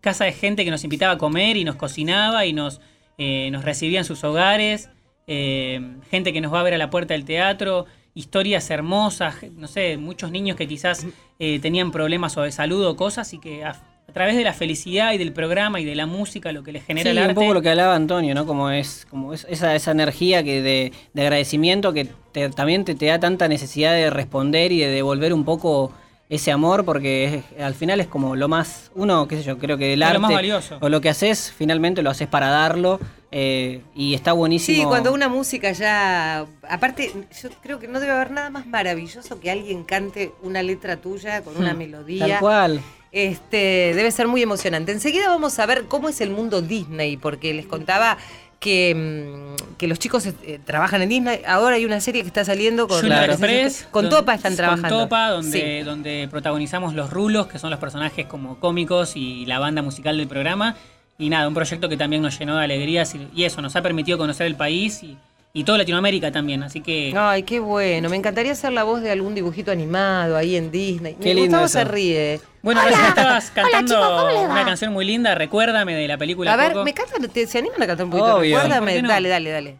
casa de gente que nos invitaba a comer y nos cocinaba y nos, eh, recibía en sus hogares, eh, gente que nos va a ver a la puerta del teatro, historias hermosas, no sé, muchos niños que quizás tenían problemas o de salud o cosas y que a través de la felicidad y del programa y de la música, lo que les genera Sí, el arte... un poco lo que hablaba Antonio, ¿no? Como es, como es esa, esa energía que de, de agradecimiento que te- también te, te da tanta necesidad de responder y de devolver un poco ese amor, porque es- al final es como lo más, uno, qué sé yo, creo que el Es arte lo más valioso. o lo que haces, finalmente lo haces para darlo eh, y está buenísimo. Sí, cuando una música ya. Aparte, yo creo que no debe haber nada más maravilloso que alguien cante una letra tuya con una Hmm, melodía. Tal cual. Este, debe ser muy emocionante. Enseguida vamos a ver cómo es el mundo Disney, porque les contaba que, mm, que los chicos eh, trabajan en Disney. Ahora hay una serie que está saliendo con la Express, Con donde- Topa están trabajando. Con Topa, donde, Sí. donde protagonizamos los rulos, que son los personajes como cómicos y la banda musical del programa. Y nada, un proyecto que también nos llenó de alegrías y, y eso, nos ha permitido conocer el país y, y toda Latinoamérica también. Así que Ay, qué bueno. Me encantaría ser la voz de algún dibujito animado ahí en Disney. Qué lindo Gustavo eso. se ríe. Bueno, recién estabas cantando chicos, ¿cómo les va? una canción muy linda, Recuérdame, de la película A ver, Coco. ¿me cantan? ¿Te- ¿Se animan a cantar un poquito? Obvio. Recuérdame. ¿Por qué no? Dale, dale, dale.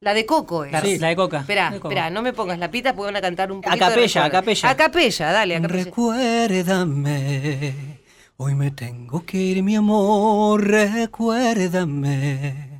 La de Coco es. La, la de Coca. Espera, La de Coco. espera, no me pongas la pita porque van a cantar un A poquito. de capella, a capella. A capella, dale, a capella. Recuérdame, hoy me tengo que ir, mi amor, recuérdame.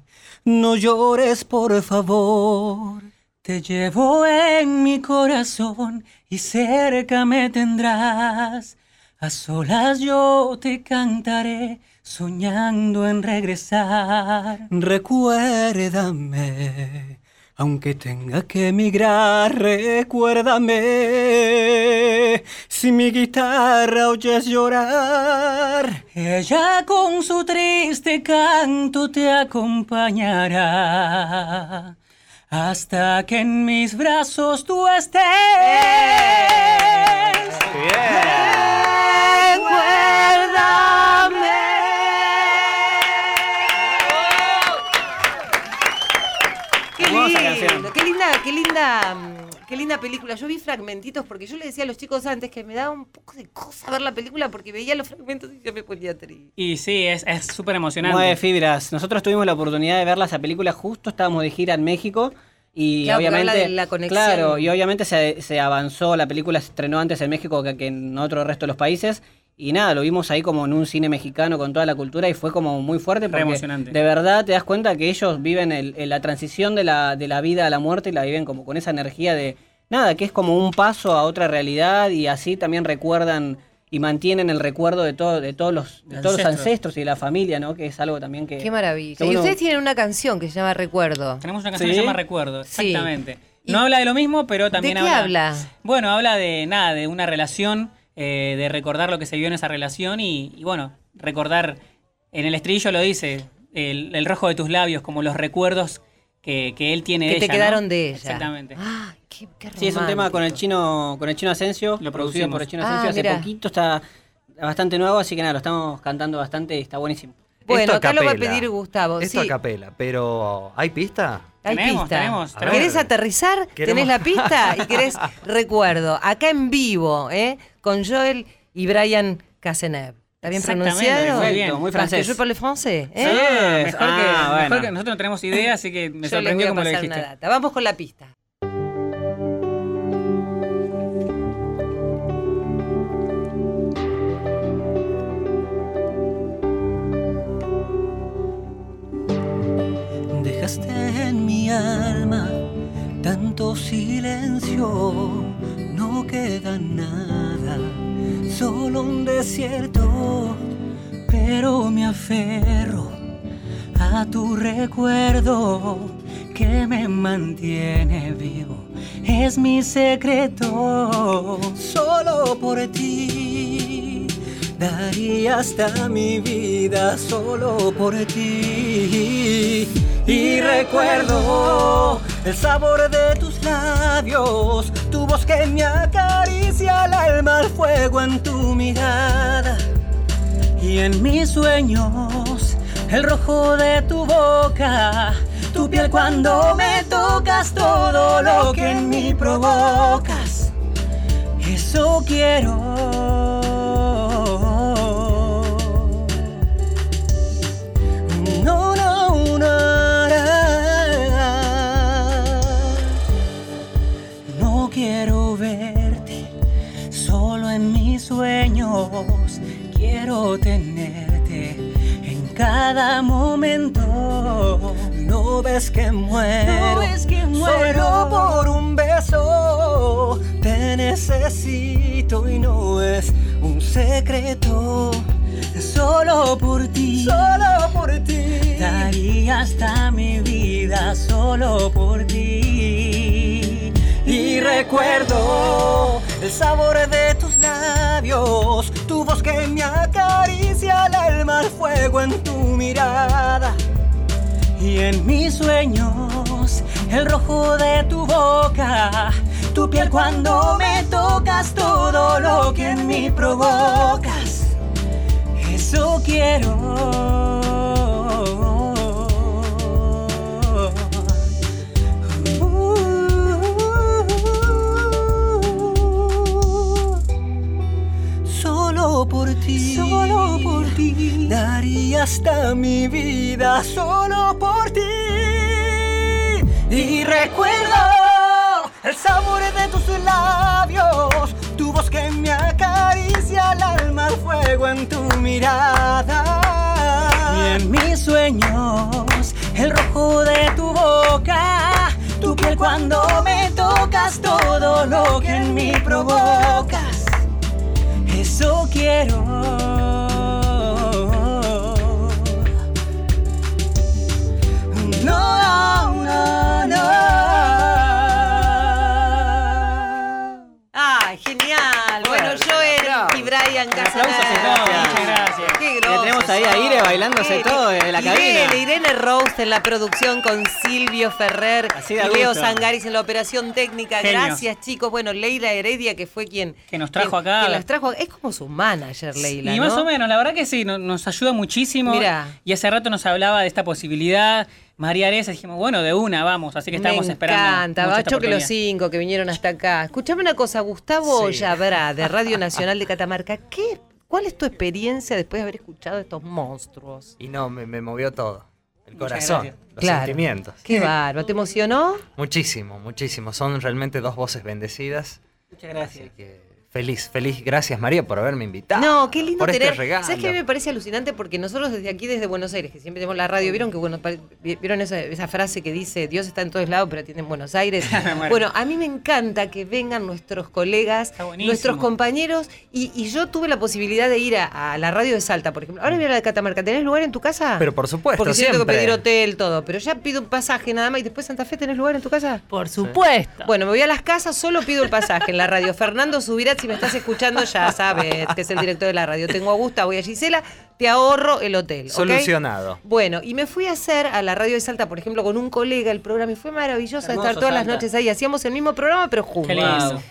No llores, por favor. Te llevo en mi corazón y cerca me tendrás. A solas yo te cantaré, soñando en regresar. Recuérdame, aunque tenga que emigrar, recuérdame. Si mi guitarra oyes llorar, Ella con su triste canto te acompañará. Hasta que en mis brazos tú estés. Linda, qué linda, mm, qué linda película. Yo vi fragmentitos porque yo le decía a los chicos antes que me daba un poco de cosa ver la película porque veía los fragmentos y yo me ponía triste. Y sí, es súper emocionante. Mueve fibras. Nosotros tuvimos la oportunidad de verla esa película justo, estábamos de gira en México y Claro, obviamente la conexión. claro y obviamente se, se avanzó la película se estrenó antes en México que, que en otro resto de los países y nada lo vimos ahí como en un cine mexicano con toda la cultura y fue como muy fuerte porque emocionante. de verdad te das cuenta que ellos viven el- el- la transición de la, de la vida a la muerte y la viven como con esa energía de nada que es como un paso a otra realidad y así también recuerdan y mantienen el recuerdo de todo de todos los de todos los ancestros. ancestros y de la familia no que es algo también que Qué maravilla. que Y ustedes tienen una canción que se llama Recuerdo. Tenemos una canción ¿Sí? que se llama Recuerdo, exactamente. No habla de lo mismo, pero también ¿De qué habla? Bueno, habla de nada, de una relación, eh, de recordar lo que se vio en esa relación y, y bueno, recordar, en el estribillo lo dice, el, el rojo de tus labios, como los recuerdos que, que él tiene Que de te ella. quedaron ¿no? de ella. Exactamente. Ah, qué, qué Sí, es un tema con el chino, con el chino Asensio, Lo producido por el chino Ah, Asensio hace mirá. poquito, está bastante nuevo, así que nada, lo estamos cantando bastante y está buenísimo. Bueno, acá lo va a pedir Gustavo. Esto sí. a capela, pero ¿hay pista? Hay Tenemos, pista. tenemos, tenemos. ¿Querés aterrizar? Queremos- Tenés la pista y querés recuerdo. Acá en vivo, ¿eh? Con Joel y Brian Cazeneuve. ¿Está bien pronunciado? muy bien. Muy francés. Je parle français, ¿eh? Ah, mejor, que, Ah, mejor que nosotros no tenemos idea, así que me Yo sorprendió como lo pasar una dijiste. data. Vamos con la pista. En mi alma tanto silencio, no queda nada, solo un desierto, pero me aferro a tu recuerdo que me mantiene vivo. Es mi secreto, solo por ti. Daría hasta mi vida solo por ti. Y recuerdo el sabor de tus labios, tu voz que me acaricia el alma. al fuego en tu mirada. Y en mis sueños, el rojo de tu boca, tu piel cuando me tocas, todo lo que en mí provocas. Eso quiero. Quiero tenerte en cada momento. No ves que muero, solo por un beso. Te necesito y no es un secreto. Solo por ti, solo por ti. Daría hasta mi vida solo por ti. Y recuerdo el sabor de que me acaricia el alma al fuego en tu mirada. Y en mis sueños, el rojo de tu boca, tu piel cuando me tocas, todo lo que en mí provocas. Eso quiero. Daría hasta mi vida solo por ti. Y recuerdo el sabor de tus labios, tu voz que me acaricia el alma al fuego en tu mirada. Y en mis sueños, el rojo de tu boca, tu piel cuando me tocas, todo lo que en mí provocas. Eso quiero. Brian Casanova. muchas gracias. Qué Le grosos tenemos ahí a. Ire bailándose todo en la cabina. Irene, Irene Roast en la producción con Silvio Ferrer Así y Leo. Sangaris en la operación técnica. Genios. Gracias, chicos. Bueno, Leila Heredia, que fue quien... Que nos trajo acá. que nos trajo, es como su manager, Leila, Y más o menos, la verdad que sí, no- nos ayuda muchísimo. Mirá. Y hace rato nos hablaba de esta posibilidad. María Aresa, dijimos, bueno, de una, vamos. Así que estamos Me esperando. encanta, mucho esta Bacho que los cinco que vinieron hasta acá. Escuchame una cosa, Gustavo Sí. Llabrá, de Radio Nacional de Catamarca. ¿Qué, ¿Cuál es tu experiencia después de haber escuchado estos monstruos? Y no, me, me movió todo. El Muchas corazón, gracias. los Claro. sentimientos. Qué bárbaro, ¿te emocionó? Muchísimo, muchísimo. Son realmente dos voces bendecidas. Muchas gracias. Así que feliz, feliz. Gracias María por haberme invitado. No, qué lindo por tener. este regalo. ¿Sabes qué a mí me parece alucinante? Porque nosotros desde aquí, desde Buenos Aires, que siempre tenemos la radio, vieron que bueno, vieron esa, esa frase que dice Dios está en todos lados, pero tiene en Buenos Aires. Bueno, a mí me encanta que vengan nuestros colegas, nuestros compañeros, y, y yo tuve la posibilidad de ir a, a la radio de Salta, por ejemplo. Ahora voy a la de Catamarca. ¿Tenés lugar en tu casa? Pero por supuesto, Porque siento que siempre. pedir hotel, todo. Pero ya pido un pasaje nada más y después Santa Fe, ¿tenés lugar en tu casa? Por supuesto. Bueno, me voy a las casas, solo pido el pasaje en la radio. Fernando Subirat, si me estás escuchando, ya sabes que es el director de la radio. Tengo a Augusta, voy a Gisela, te ahorro el hotel. Solucionado. Bueno, y me fui a hacer a la radio de Salta, por ejemplo, con un colega el programa y fue maravilloso Hermoso estar todas las noches ahí. Hacíamos el mismo programa, pero juntos. Qué lindo. Wow.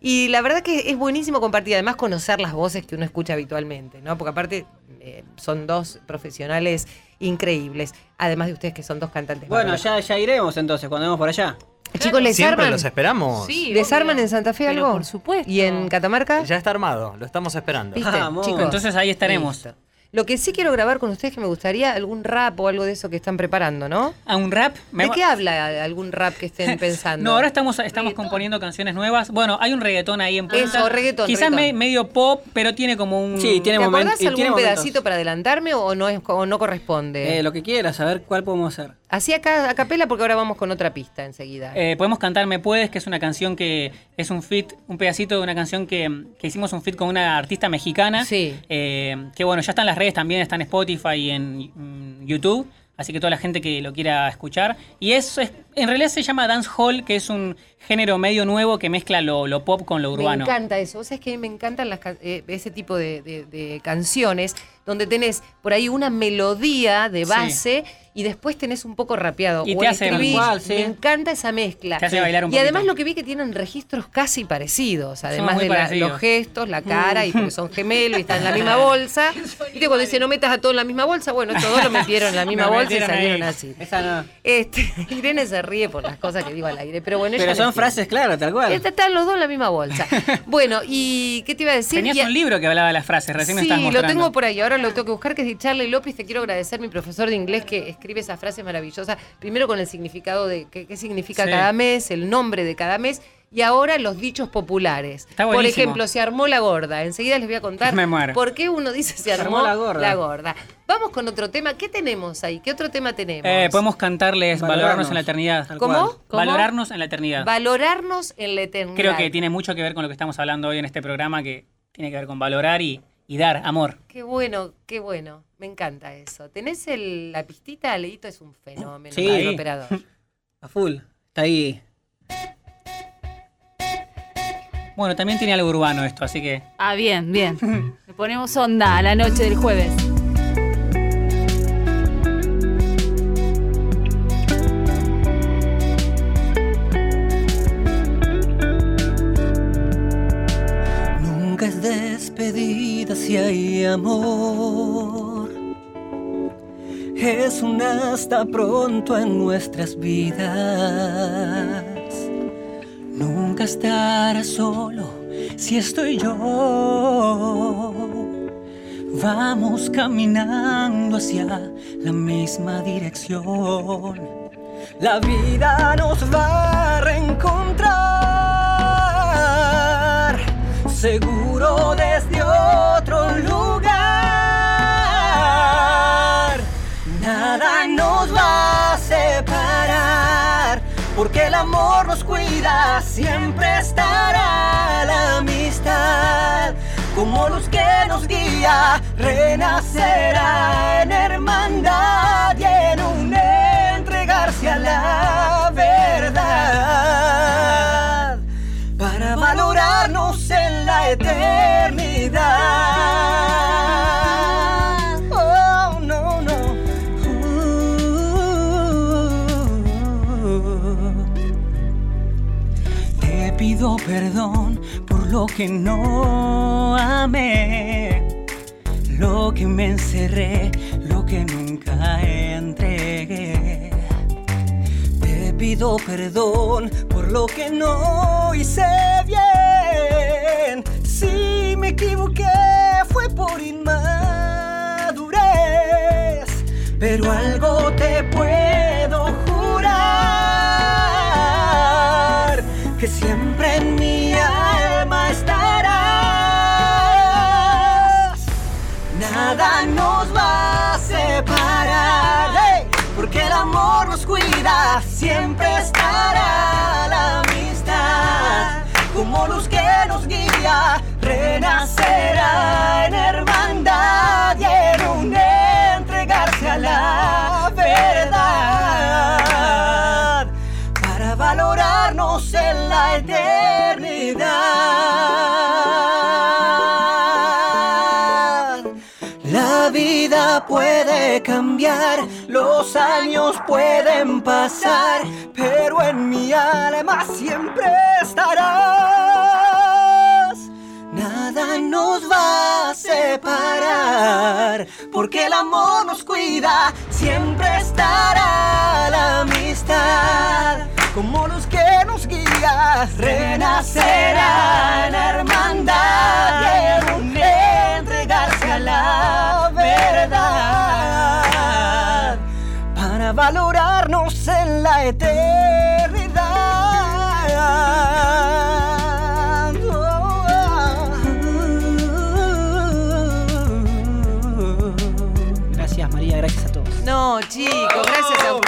Y la verdad que es buenísimo compartir, además conocer las voces que uno escucha habitualmente, ¿no? Porque aparte eh, son dos profesionales increíbles, además de ustedes que son dos cantantes. Bueno, ya, ya iremos entonces cuando vamos por allá. Chicos, ¿les Siempre arman? los esperamos. Sí, ¿Les obvio. arman en Santa Fe Pero algo? por supuesto. ¿Y en Catamarca? Ya está armado, lo estamos esperando. ¿Viste, Vamos. chicos? Entonces ahí estaremos. Listo. Lo que sí quiero grabar con ustedes que me gustaría algún rap o algo de eso que están preparando, ¿no? ¿A un rap? Me ¿De qué habla algún rap que estén pensando? No, ahora estamos, estamos componiendo canciones nuevas. Bueno, hay un reggaetón ahí en punta. Eso, reggaetón, Quizás reggaetón. me- medio pop, pero tiene como un... Sí, tiene ¿Te acordás algún tiene momentos. pedacito para adelantarme o no, es, o no corresponde? Eh, lo que quieras, a ver cuál podemos hacer. Así acá a capela porque ahora vamos con otra pista enseguida. Eh, podemos cantar Me Puedes, que es una canción que es un fit, un pedacito de una canción que, que hicimos un fit con una artista mexicana. Sí. Eh, que bueno, ya está en las redes también, está en Spotify y en mm, YouTube. Así que toda la gente que lo quiera escuchar. Y eso es, en realidad se llama Dance Hall, que es un género medio nuevo que mezcla lo, lo pop con lo urbano. Me encanta eso. Vos sabés que a mí me encantan las, eh, ese tipo de, de- de canciones donde tenés por ahí una melodía de Sí. Y después tenés un poco rapeado. Y o te el hace- estribillo. Tal cual, sí. Me encanta esa mezcla. Te hace bailar un y además lo que vi que tienen registros casi parecidos, además de la- parecidos. los gestos, la cara, y porque son gemelos y están en la misma bolsa. Viste cuando dice no metas a todos en la misma bolsa, bueno, estos dos lo metieron en la misma Lo bolsa y salieron ahí. así. Esa no. Este, Irene se ríe por las cosas que digo al aire, pero bueno, Pero me son frases claras, tal cual. Este- Están los dos en la misma bolsa. Bueno, ¿y qué te iba a decir? Tenías Y un libro que hablaba de las frases, recién me sí, estás lo mostrando. tengo por ahí, ahora lo tengo que buscar, que es de Charlie López. Te quiero agradecer, mi profesor de inglés, que escribe esas frases maravillosas. Primero con el significado de qué, qué significa Sí. cada mes, el nombre de cada mes, y ahora los dichos populares. Está por ejemplo, se armó la gorda. Enseguida les voy a contar Me muero. por qué uno dice se armó, la, gorda. Vamos con otro tema. ¿Qué tenemos ahí? ¿Qué otro tema tenemos? Eh, podemos cantarles Valorarnos. Valorarnos en la eternidad. ¿Cómo? Valorarnos en la eternidad. Valorarnos en la eternidad. Creo que tiene mucho que ver con lo que estamos hablando hoy en este programa, que tiene que ver con valorar y, y dar amor. Qué bueno, qué bueno. Me encanta eso. ¿Tenés el- la pistita? Leito es un fenómeno. Sí. el operador. A full. Está ahí. Bueno, también tiene algo urbano esto, así que Ah, bien, bien. Le ponemos onda a la noche del jueves. Amor. Es un hasta pronto en nuestras vidas. Nunca estarás solo si estoy yo. Vamos caminando hacia la misma dirección. La vida nos va a reencontrar, seguro desde otro lugar. Amor nos cuida, siempre estará la amistad. Como luz que nos guía, renacerá en hermandad y en un entregarse a la verdad para valorarnos en la eternidad. Perdón por lo que no amé, lo que me encerré, lo que nunca entregué. Te pido perdón por lo que no hice bien. Si me equivoqué fue por inmadurez. Pero algo te puedo Que siempre en mi alma estarás. Nada nos va a separar, porque el amor nos cuida, siempre estará la amistad, como luz que nos guía, renacerá en hermandad y en un entregarse a la en la eternidad. La vida puede cambiar, los años pueden pasar, pero en mi alma siempre estarás. Nada nos va a separar, porque el amor nos cuida, siempre estará la amistad. Guía, renacerá en hermandad y en entregarse a la verdad para valorarnos en la eternidad. Gracias María, gracias a todos. No, chicos, gracias a ustedes.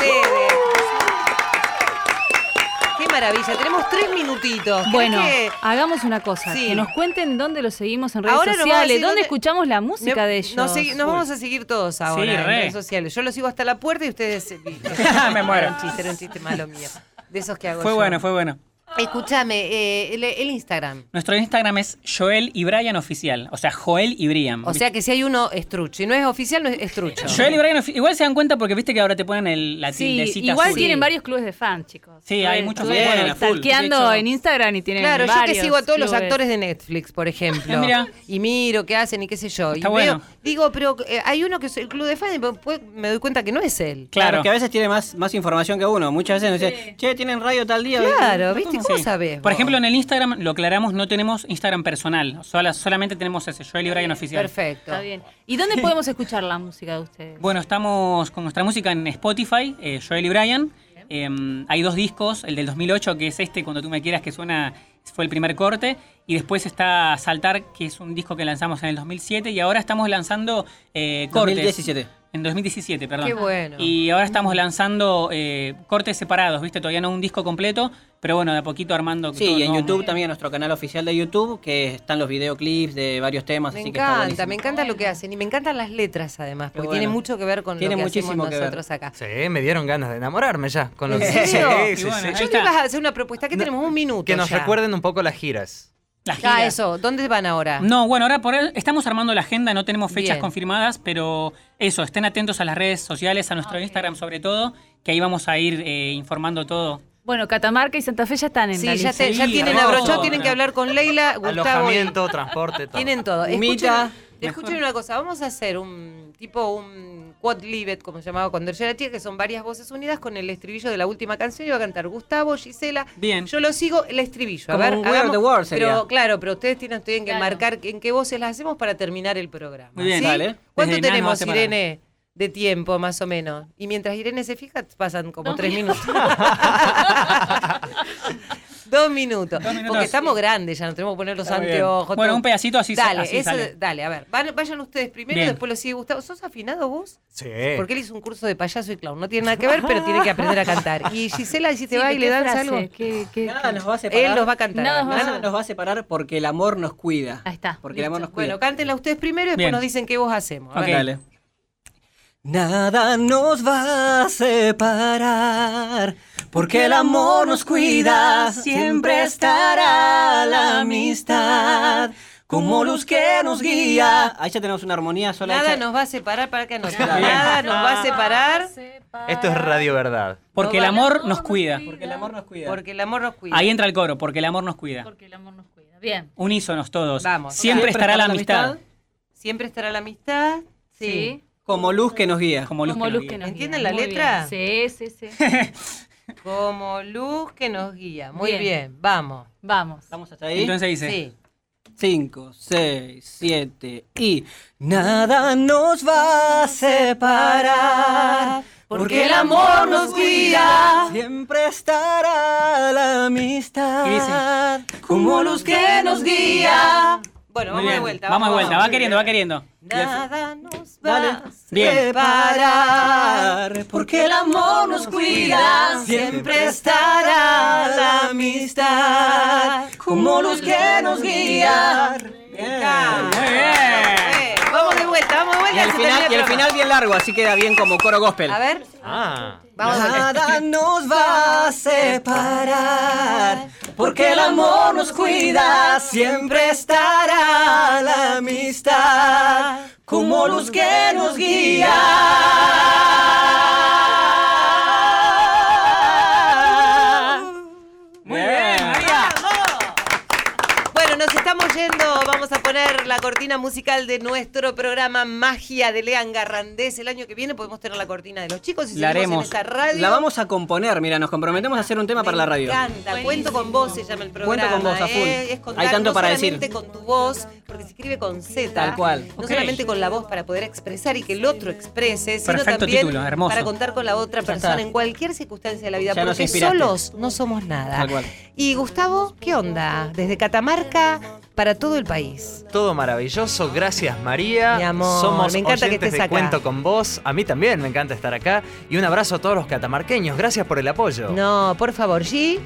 Maravilla. Tenemos tres minutitos. ¿Querés Bueno, que- hagamos una cosa, Sí. que nos cuenten dónde los seguimos en redes Ahora sociales, dónde dónde- escuchamos la música Me- de ellos. Nos, vamos a seguir todos ahora Sí, en re. redes sociales. Yo los sigo hasta la puerta y ustedes. Me muero. Era un chiste, era un chiste malo mío. De esos que hago fue yo. bueno, fue bueno. Escúchame, eh, el, el Instagram. Nuestro Instagram es Joel y Brian Oficial. O sea, Joel y Brian. O sea que si hay uno, es trucho. Si no es oficial, no es, es trucho. Joel y Brian Igual se dan cuenta porque viste que ahora te ponen el, la Sí, tildecita igual azul. tienen varios clubes de fans, chicos. Sí, hay muchos stalkeando De hecho- en Instagram y tienen Claro, yo que sigo a todos los actores de Netflix, por ejemplo. Mira. Y miro qué hacen y qué sé yo. Está y bueno. veo, digo, pero eh, hay uno que es el club de fans y después me doy cuenta que no es él. Claro. que a veces tiene más, más información que uno. Muchas veces nos dicen, che, tienen radio tal día. Claro, ¿viste? Por vos? ejemplo, en el Instagram, lo aclaramos, no tenemos Instagram personal. Sola- solamente tenemos ese, Joel y Brian Oficial. Perfecto. Está bien. ¿Y dónde podemos escuchar la música de ustedes? Bueno, estamos con nuestra música en Spotify, eh, Joel y Brian. Eh, hay dos discos, el del 2008, que es este, Cuando tú me quieras, que suena, fue el primer corte. Y después está Saltar, que es un disco que lanzamos en el 2007. Y ahora estamos lanzando eh, cortes. 2017. En 2017, perdón. Qué bueno. Y ahora estamos lanzando eh, cortes separados, ¿viste? Todavía no un disco completo, pero bueno, de a poquito armando. Sí, todo y en nuevo. YouTube también, nuestro canal oficial de YouTube, que están los videoclips de varios temas. Me así que está encanta, me encanta lo que hacen y me encantan las letras además, porque bueno. tiene mucho que ver con Tiene lo que muchísimo hacemos que ver. nosotros acá. Sí, me dieron ganas de enamorarme ya. Con los... Sí, sí, bueno, sí. ahí Yo te ibas a hacer una propuesta, que No, tenemos un minuto Que nos ya. recuerden un poco las giras. La Ah, eso, ¿dónde van ahora? No, bueno, ahora por ahí estamos armando la agenda, no tenemos fechas Bien. confirmadas, pero eso, estén atentos a las redes sociales, a nuestro Instagram sobre todo, que ahí vamos a ir eh, informando todo. Bueno, Catamarca y Santa Fe ya están en Sí, la ya, lista. te- ya Sí, tienen abrochado, tienen que hablar con Leila, Gustavo. Alojamiento, transporte, todo. Tienen todo. Humita. Escuchen, escuchen una cosa, vamos a hacer un tipo un quad libet, como se llamaba cuando yo era chica, que son varias voces unidas con el estribillo de la última canción y va a cantar Gustavo, Gisela. Bien. Yo lo sigo el estribillo. A Como ver, un We Are hagamos- the World sería. Pero claro, pero ustedes tienen, tienen que Claro. marcar en qué voces las hacemos para terminar el programa. Muy bien. ¿sí? Dale. ¿Cuánto Desde tenemos. Irene? De tiempo, más o menos. Y mientras Irene se fija, pasan como tres minutos. Dos minutos. Dos minutos. Porque estamos grandes, ya nos tenemos que poner los Está anteojos. Bueno, todo. un pedacito así, Dale, así sale. dale, a ver. Van- vayan ustedes primero y Bien. después lo sigue Gustavo. ¿Sos afinado vos? Sí. Porque él hizo un curso de payaso y clown. No tiene nada que ver, pero tiene que aprender a cantar. Y Gisela, si te Sí, va ¿de y le frase? algo. ¿Qué- qué- Nada qué? nos va a separar. Él los va a cantar. Nada nos va a separar porque el amor nos cuida. Ahí está. Porque el amor nos cuida. Bueno, cántenla ustedes primero y después Bien. nos dicen qué vos hacemos. A ver. Dale. Nada nos va a separar, porque el amor nos cuida, siempre estará la amistad, como luz que nos guía. Ahí ya tenemos una armonía sola. Nada hecha. nos va a separar para que nos. Nada nos va a separar Esto es Radio Verdad. Porque el amor nos cuida. Porque el amor nos cuida. porque el amor nos cuida. Ahí entra el coro, porque el amor nos cuida. Porque el amor nos cuida. Bien. Unísonos todos. Vamos. Siempre estará la amistad. Siempre estará la amistad. Sí. Como luz que nos guía. Como luz Como que nos luz que guía. nos ¿Entienden guía. la Muy letra? bien. Sí, sí, sí. Como luz que nos guía. Muy bien, Bien. vamos. Vamos. Vamos hasta ahí. Entonces dice, Sí. 5, 6, 7 y nada nos va a separar. Porque el amor nos guía, siempre estará la amistad. Como luz que nos guía. Bueno, Muy vamos de vuelta. Vamos de vuelta, va queriendo, va queriendo. Nada nos Dale. va a Bien. Separar, porque el amor nos cuida, siempre estará la amistad. Como luz que nos guía. Bien. Muy bien. Vamos de vuelta, vamos de vuelta. Y el se final, termina y el programa. final bien largo, así queda bien como coro gospel. A ver, Ah. Nada nos va a separar, porque el amor nos cuida, siempre estará la amistad, como luz que nos guía. Poner la cortina musical de nuestro programa Magia de Lean Garrandés. El año que viene podemos tener la cortina de los chicos y La seguimos haremos. en esta radio. La vamos a componer, mira, nos comprometemos a hacer un tema para la radio. Me encanta. Cuento con vos se llama el programa. Cuento con vos, a full. ¿eh? Es contar Hay tanto no para solamente decir. con tu voz, porque se escribe con Z. Tal cual. No solamente con la voz para poder expresar y que el otro exprese, sino Perfecto también título, hermoso. para contar con la otra Ya persona está. en cualquier circunstancia de la vida. Ya porque solos no somos nada. Tal cual. Y Gustavo, ¿qué onda? Desde Catamarca para todo el país. Todo maravilloso, gracias María. Mi amor, Somos me encanta que estés de acá. Cuento con vos. A mí también me encanta estar acá. Y un abrazo a todos los catamarqueños. Gracias por el apoyo. No, por favor, G.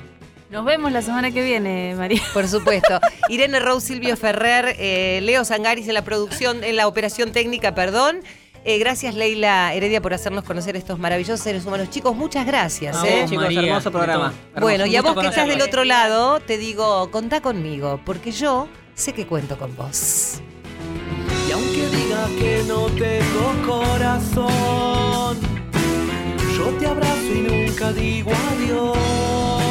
Nos vemos la semana que viene, María. Por supuesto. Irene Rose, Silvio Ferrer, eh, Leo Sangaris en la producción, en la operación técnica, perdón. Eh, gracias Leila Heredia por hacernos conocer estos maravillosos seres humanos. Chicos, muchas gracias. ¿eh? Chicos, María, hermoso programa. Bueno, y a vos que estás del otro lado, te digo, contá conmigo, porque yo sé que cuento con vos. Y aunque diga que no tengo corazón, yo te abrazo y nunca digo adiós.